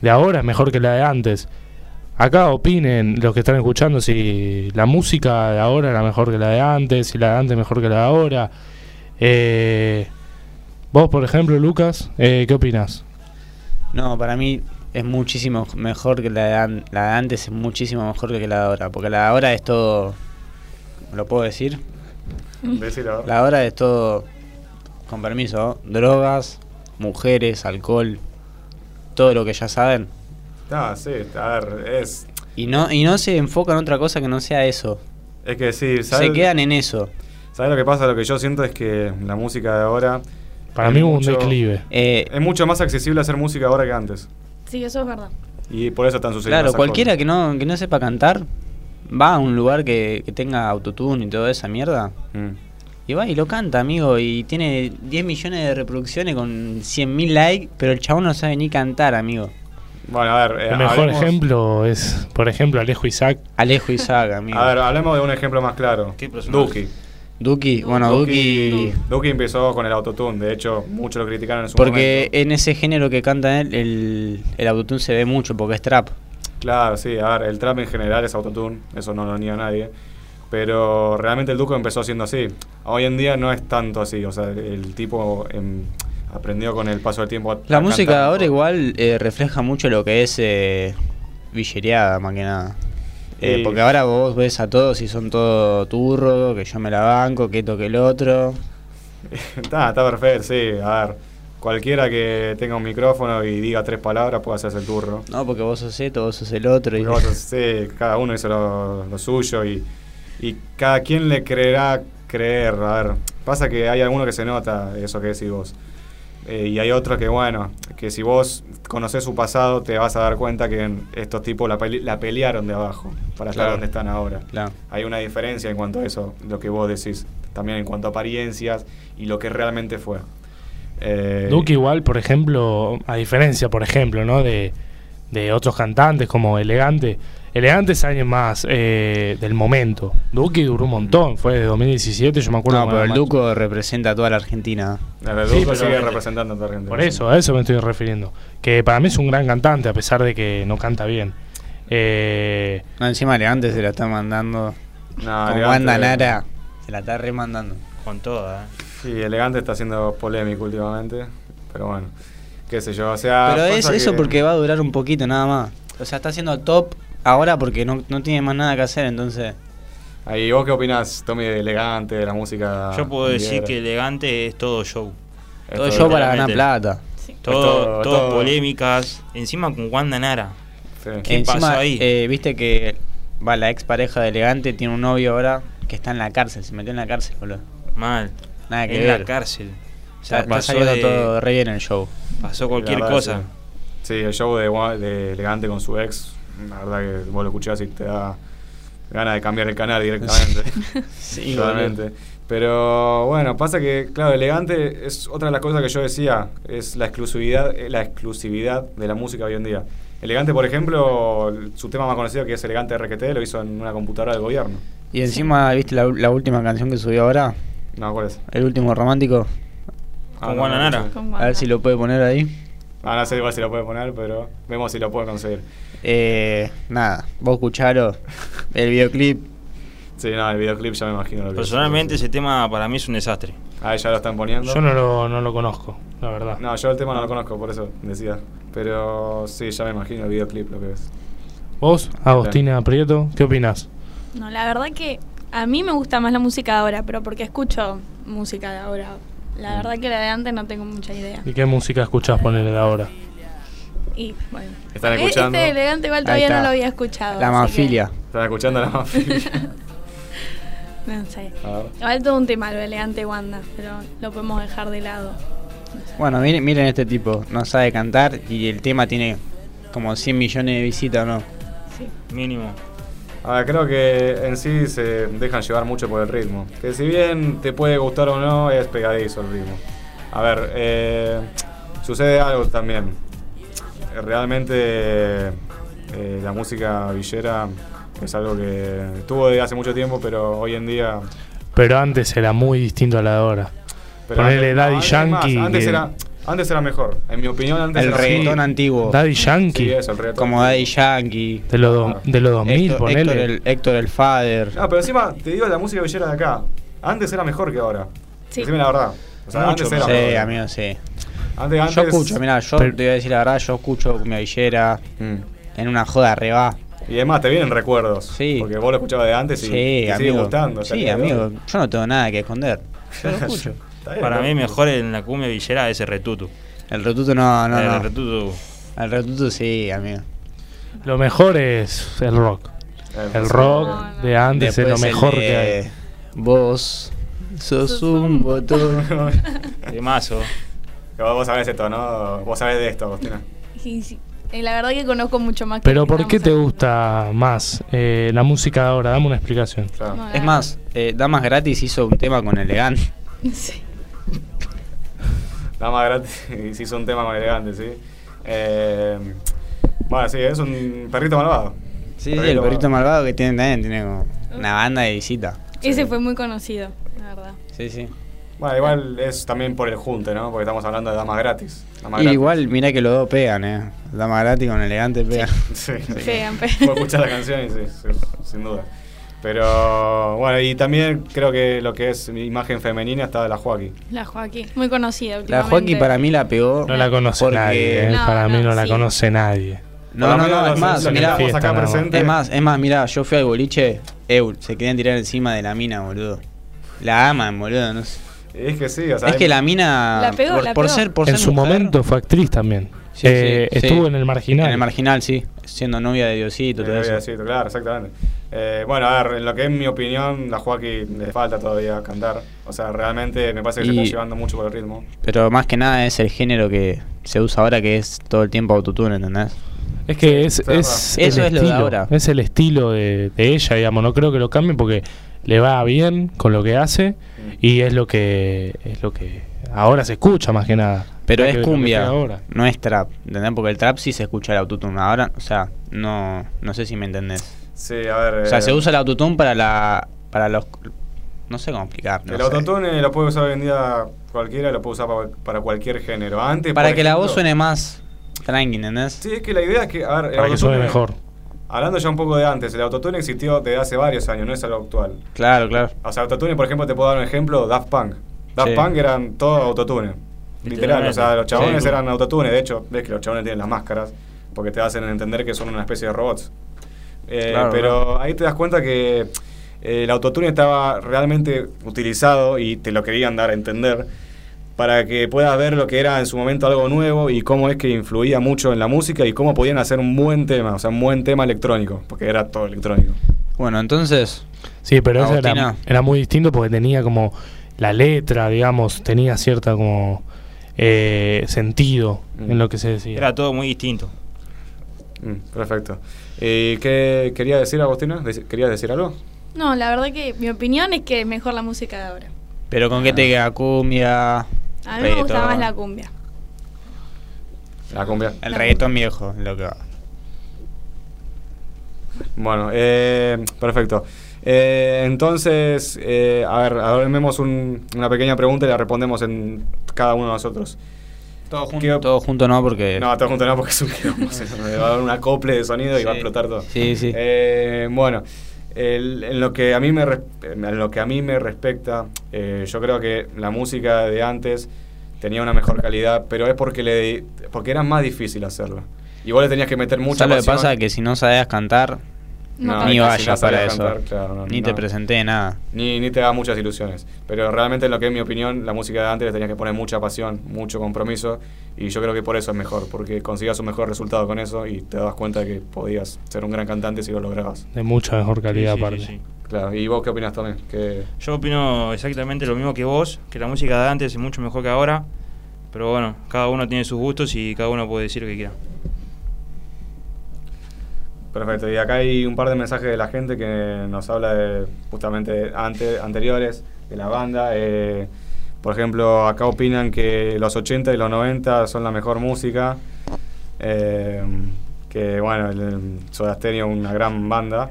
de ahora es mejor que la de antes. Acá opinen los que están escuchando si la música de ahora era mejor que la de antes, si la de antes es mejor que la de ahora. Eh, vos, por ejemplo, Lucas, eh, ¿qué opinas? No, para mí es muchísimo mejor que la de, la de antes, es muchísimo mejor que la de ahora. Porque la de ahora es todo. ¿Lo puedo decir? Decilo. La de ahora es todo. Con permiso, drogas, mujeres, alcohol, todo lo que ya saben. Ah, sí, a ver, es. Y no, y no se enfocan en otra cosa que no sea eso. Es que sí, Se ¿sabes? quedan en eso. ¿Sabes lo que pasa? Lo que yo siento es que la música de ahora. Para mí hubo un mucho- declive. Eh, Es mucho más accesible hacer música ahora que antes. Sí, eso es verdad. Y por eso están sucediendo. Claro, cualquiera que no, que no sepa cantar va a un lugar que, que tenga autotune y toda esa mierda. Mm. Y va y lo canta, amigo. Y tiene 10 millones de reproducciones con 100.000 likes, pero el chabón no sabe ni cantar, amigo. Bueno, a ver. eh, El mejor hablemos- ejemplo es, por ejemplo, Alejo Isaac. Alejo Isaac, amigo. A ver, hablemos de un ejemplo más claro. ¿Qué personaje? Duki. Duki, bueno, Duki. Duki empezó con el autotune. De hecho, muchos lo criticaron en su Porque momento. en ese género que canta él, el, el autotune se ve mucho porque es trap. Claro, sí, a ver, el trap en general es autotune, eso no lo niega nadie. Pero realmente el Duco empezó siendo así. Hoy en día no es tanto así, o sea, el tipo em, aprendió con el paso del tiempo. a- La música cantar ahora igual eh, refleja mucho lo que es eh, villereada, más que nada. Eh, Y- Porque ahora vos ves a todos y son todo turro, que yo me la banco, que esto que el otro. está, está perfecto, sí, a ver. Cualquiera que tenga un micrófono y diga tres palabras puede hacerse el turro. No, porque vos sos esto, vos sos el otro. Y... Vos, sí, cada uno hizo lo, lo suyo y, y cada quien le creerá creer. A ver, pasa que hay alguno que se nota eso que decís vos. Eh, y hay otros que, bueno, que si vos conocés su pasado te vas a dar cuenta que estos tipos la, pele- la pelearon de abajo para estar donde están ahora. Claro. Hay una diferencia en cuanto a eso, lo que vos decís. También en cuanto a apariencias y lo que realmente fue. Eh, Duki igual, por ejemplo, a diferencia, por ejemplo, ¿no? De, de otros cantantes como Elegante. Elegante es alguien más eh, del momento. Duki duró un montón, fue de 2017, yo me acuerdo. No, pero el Duco representa a toda la Argentina. el Sí, Duco sigue representando a toda Argentina. Por eso, a eso me estoy refiriendo. Que para mí es un gran cantante, a pesar de que no canta bien. Eh, No, encima Elegante se la está mandando. No, Como Elegante- banda Nara, se la está remandando. Con toda, ¿eh? Sí, elegante está siendo polémico últimamente, pero bueno, qué sé yo, o sea... Pero es eso que- porque va a durar un poquito nada más. O sea, está haciendo top ahora porque no, no tiene más nada que hacer, entonces... Ahí, ¿vos qué opinás, Tommy, de elegante, de la música? Yo puedo decir que elegante es todo show. Es Todo todo yo para ganar plata. Todo, todo- todo todo- polémicas. Encima con Wanda Nara. Sí. ¿Qué Encima, pasó ahí? eh, viste que va la ex pareja de Elegante tiene un novio ahora que está en la cárcel, se metió en la cárcel, boludo. Mal. Nada que en ver. la cárcel. O Está, sea, está pasó, saliendo de- todo re bien el show. pasó cualquier verdad, cosa. Sí. Sí, el show de, elegante con su ex, la verdad que vos lo escuchás y te da ganas de cambiar el canal directamente. Sí, Totalmente. Pero bueno, pasa que, claro, elegante es otra de las cosas que yo decía, es la exclusividad, eh, la exclusividad de la música hoy en día. Elegante, por ejemplo, su tema más conocido que es Elegante RQT lo hizo en una computadora del gobierno. Y encima, ¿viste la, la última canción que subió ahora? No, ¿cuál es? El último romántico. Con no, Juana Nara. A ver si lo puede poner ahí. Ah, no sé igual si lo puede poner, pero vemos si lo puede conseguir. Eh, nada, vos escuchalo. El videoclip. Sí, no, el videoclip ya me imagino lo que Personalmente es. ese tema para mí es un desastre. Ah, ya lo están poniendo. yo no lo, no lo conozco, la verdad. No, yo el tema no lo conozco, por eso decía. Pero sí, ya me imagino el videoclip lo que es. ¿Vos, Agostina Prieto, qué opinás? No, la verdad que a mí me gusta más la música de ahora, pero porque escucho música de ahora. La verdad que la de antes no tengo mucha idea. ¿Y qué música escuchás ponerle de ahora? Y bueno. Están E- escuchando. Este elegante igual todavía no lo había escuchado. La así que- mafilia. ¿Están escuchando la mafia? No sé. A ver. Igual todo un tema lo de elegante Wanda, pero lo podemos dejar de lado. Bueno, miren, miren este tipo. No sabe cantar y el tema tiene como 100 millones de visitas, ¿no? Mínimo. A ver, creo que en sí se dejan llevar mucho por el ritmo. Que si bien te puede gustar o no, es pegadizo el ritmo. A ver, eh, sucede algo también. Realmente eh, la música villera Es algo que tuvo desde hace mucho tiempo, pero hoy en día. Pero antes era muy distinto a la de ahora. Pero Ponerle antes- Daddy no, antes es más, Yankee. Antes, que- era, antes era mejor. En mi opinión, antes El era reggaetón mejor. antiguo. Daddy Yankee. Sí, eso, el reggaetón. Como Daddy Yankee. De los, do- de los 2000, Héctor, ponele. Héctor el, Héctor el Father. No, pero encima, te digo la música villera de acá. Antes era mejor que ahora. Sí. Decime la verdad. O sea, Mucho antes era Sí, mejor. amigo, sí. Antes, antes, Yo escucho, mira, yo Pero- te voy a decir la verdad, yo escucho cumbia villera Mm. en una joda re va. Y además te vienen recuerdos. Sí. Porque vos lo escuchabas de antes y Sí, te sigue amigo. gustando. Sí, amigo, yo no tengo nada que esconder. Yo lo escucho. Para mí mejor en la cumbia villera es el retutu. El retuto no, no, el no. retutu. El retuto sí, amigo. Lo mejor es el rock. Eh, El rock No, no. de antes es lo el mejor de que hay. Vos sos un botón. De mazo. Que vos sabés esto, ¿no? Vos sabés de esto, Agustina. Sí, sí. Eh, la verdad que conozco mucho más que Pero ¿por qué te gusta más eh, la música de ahora? Dame una explicación. Claro. No, la Es más, eh, Damas Gratis hizo un tema con Elegant. Sí. Más gratis y se hizo un tema con elegante, ¿sí? Eh, bueno, sí, es un perrito malvado. Sí, sí, el perrito malvado que tiene también, tiene como una banda de visita. Ese fue muy conocido, la verdad. Sí, sí. Bueno, igual es también por el junte, ¿no? Porque estamos hablando de damas gratis. Damas Y gratis. igual, mirá que los dos pegan, eh. Damas Gratis con Elegante pegan. Sí, sí. Pegan, pegan. Puedo escuchar la canción y sí, sí, sin duda. Pero bueno, y también creo que lo que es mi imagen femenina está de la Joaquín. La Joaquín, muy conocida La. Joaquín para mí la pegó. No la conoce porque- nadie. eh, No, Para mí no, no la sí. conoce nadie. No, no, no, es más, mirá. Es más, es más, mirá, yo fui al boliche, Eul, se querían tirar encima de la mina, boludo. La aman, boludo, no sé. Es que sí, o sea, Es que la mina, La pegó, por, la por pegó. ser, por en ser su mujer- momento fue actriz también. Sí, Eh, sí, sí. estuvo en el marginal. En el marginal, sí, siendo novia de Diosito, todo había eso. sido, claro, exactamente. Eh, bueno, a ver, en lo que es mi opinión, la Joaquín le falta todavía cantar. O sea, realmente me parece que se Y- está llevando mucho por el ritmo. Pero más que nada es el género que se usa ahora, que es todo el tiempo autotune, ¿entendés? Es que es, Sí, es Eso es lo de estilo, ahora. Es el estilo de, de ella, digamos. No creo que lo cambie porque le va bien con lo que hace y es lo que es lo que ahora se escucha más que nada. Pero es cumbia, ahora. no es trap, ¿entendés? Porque el trap sí se escucha el autotune. Ahora, o sea, no, no sé si me entendés. Sí, a ver. O sea, eh, se usa el autotune para la para los no sé cómo explicar. no el autotune lo puede usar hoy en día cualquiera, lo puede usar para, para cualquier género. Antes, Para que la voz suene más tranqui, ¿entendés? Sí, es que la idea es que, a ver, Para que suene mejor. Hablando ya un poco de antes, el autotune existió desde hace varios años, no es algo actual. Claro, claro. O sea, autotune, por ejemplo, te puedo dar un ejemplo, Daft Punk. Daft Sí. Punk eran todo autotune. Literal, o sea, los chabones Sí. eran autotune. De hecho, ves que los chabones tienen las máscaras porque te hacen entender que son una especie de robots. Eh, Claro, pero ahí te das cuenta que eh, el autotune estaba realmente utilizado y te lo querían dar a entender para que puedas ver lo que era en su momento algo nuevo y cómo es que influía mucho en la música y cómo podían hacer un buen tema, o sea, un buen tema electrónico, porque era todo electrónico. Bueno, entonces, Sí, pero eso era, era muy distinto porque tenía como la letra, digamos, tenía cierta como eh, sentido Mm. en lo que se decía. Era todo muy distinto. Mm, perfecto. ¿Y qué quería decir, Agustina? Deci- ¿Querías decir algo? No, la verdad que mi opinión es que es mejor la música de ahora. pero con qué te queda cumbia, A mí me gusta más la cumbia. La cumbia. el reggaetón viejo, lo que va. Bueno, eh, perfecto. Eh, entonces, eh, a ver, ahora vemos un- una pequeña pregunta y la respondemos en cada uno de nosotros. Todo ¿Qué- junto, todo junto no, porque No, todo junto no, porque es un quilombo. va a dar un acople de sonido y va a Sí. explotar todo. Sí, sí. Eh, bueno, el- en, lo que a mí me en lo que a mí me respecta, eh, yo creo que la música de antes tenía una mejor calidad, pero es porque le porque era más difícil hacerla. Y vos le tenías que meter mucha ¿Sabes lo que pasión. pasa? Que si no sabías cantar, No, ni vayas para eso. cantar, claro, no, ni no. te presenté nada. Ni, ni te da muchas ilusiones. Pero realmente en lo que es mi opinión, la música de antes le tenías que poner mucha pasión, mucho compromiso. Y yo creo que por eso es mejor, porque conseguías un mejor resultado con eso y te das cuenta que podías ser un gran cantante si lo lograbas. De mucha mejor calidad Sí, sí, aparte. sí, sí. Claro, ¿y vos qué opinas también? Que Yo opino exactamente lo mismo que vos, que la música de antes es mucho mejor que ahora. Pero bueno, cada uno tiene sus gustos y cada uno puede decir lo que quiera. Perfecto, y acá hay un par de mensajes de la gente que nos habla de justamente ante, anteriores de la banda. eh, por ejemplo, acá opinan que los 80 y los 90 son la mejor música. eh, que bueno, el, el una gran banda.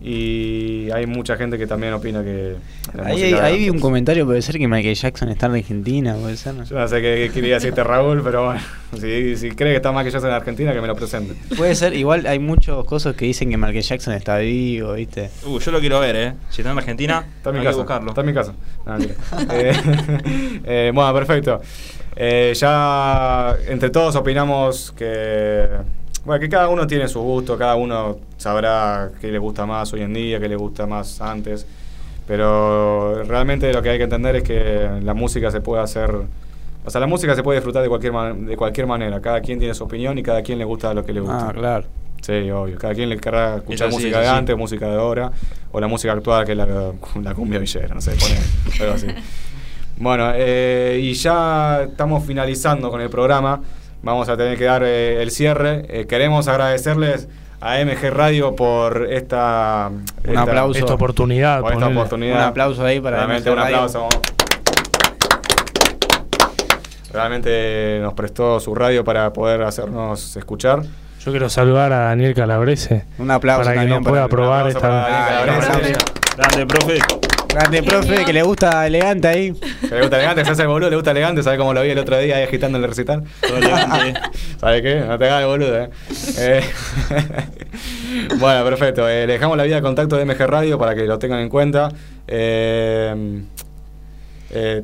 Y hay mucha gente que también opina que. la Ahí, música ahí vi un comentario, puede ser que Michael Jackson está en Argentina, puede ser. ¿no? Yo no sé qué quería decirte Raúl, pero bueno, si, si cree que está más que yo en Argentina, que me lo presente. Puede ser, igual hay muchos cosas que dicen que Michael Jackson está vivo, ¿viste? Uh, yo lo quiero ver, ¿eh? Si está en Argentina, Está en mi hay casa. que buscarlo. Está en mi casa. No. Eh, eh, bueno, perfecto. Eh, ya entre todos opinamos que. Bueno, que cada uno tiene su gusto, cada uno sabrá qué le gusta más hoy en día, qué le gusta más antes. Pero realmente lo que hay que entender es que la música se puede hacer. O sea, la música se puede disfrutar de cualquier, ma- de cualquier manera. Cada quien tiene su opinión y cada quien le gusta lo que le gusta. Ah, claro. Sí, obvio. Cada quien le querrá escuchar música de sí. antes, música de ahora, o la música actual, que es la, la cumbia villera, no sé, pone algo así. Bueno, eh, y ya estamos finalizando con el programa. Vamos a tener que dar eh, el cierre. Eh, queremos agradecerles a MG Radio por esta, esta- aplauso. Esta oportunidad. por esta oportunidad. Un aplauso ahí para Realmente MG un Radio. aplauso. Realmente nos prestó su radio para poder hacernos escuchar. Yo quiero saludar a Daniel Calabrese. Un aplauso para que nos pueda probar esta. Daniel Calabrese. Grande, profe. Grande profe, que le gusta elegante ahí. Que le gusta elegante, se hace el boludo, le gusta elegante, ¿sabes cómo lo vi el otro día ahí agitando el recital? ¿Sabes qué? No te hagas el boludo, eh. Eh, bueno, perfecto. Eh, le dejamos la vía de contacto de MG Radio para que lo tengan en cuenta. Eh, eh,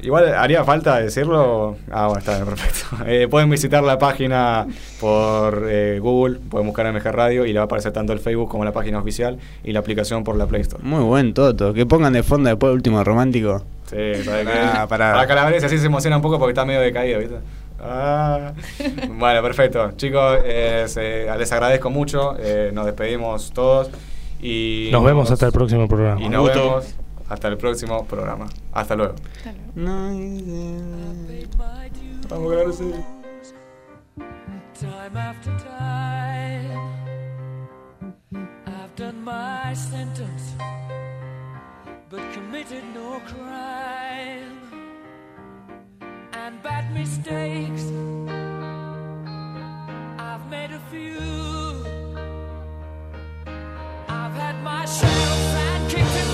igual haría falta decirlo. Ah, bueno, está bien, perfecto. Eh, pueden visitar la página por eh, Google, pueden buscar MG Radio y le va a aparecer tanto el Facebook como la página oficial y la aplicación por la Play Store. Muy buen Toto. Que pongan de fondo después el último romántico. Sí, ¿sabes qué? Ah, para- Para Calabrese así se emociona un poco porque está medio decaído, ¿viste? Ah. Bueno, perfecto. Chicos, eh, se- les agradezco mucho. eh, nos despedimos todos. Y Nos vemos hasta el próximo programa. Y Un nos gusto. vemos hasta el próximo programa. Hasta luego. Vamos, Calabrese. time after time. I've done my sentence, but committed no crime. And bad mistakes, I've made a few. I've had my share of sand kicked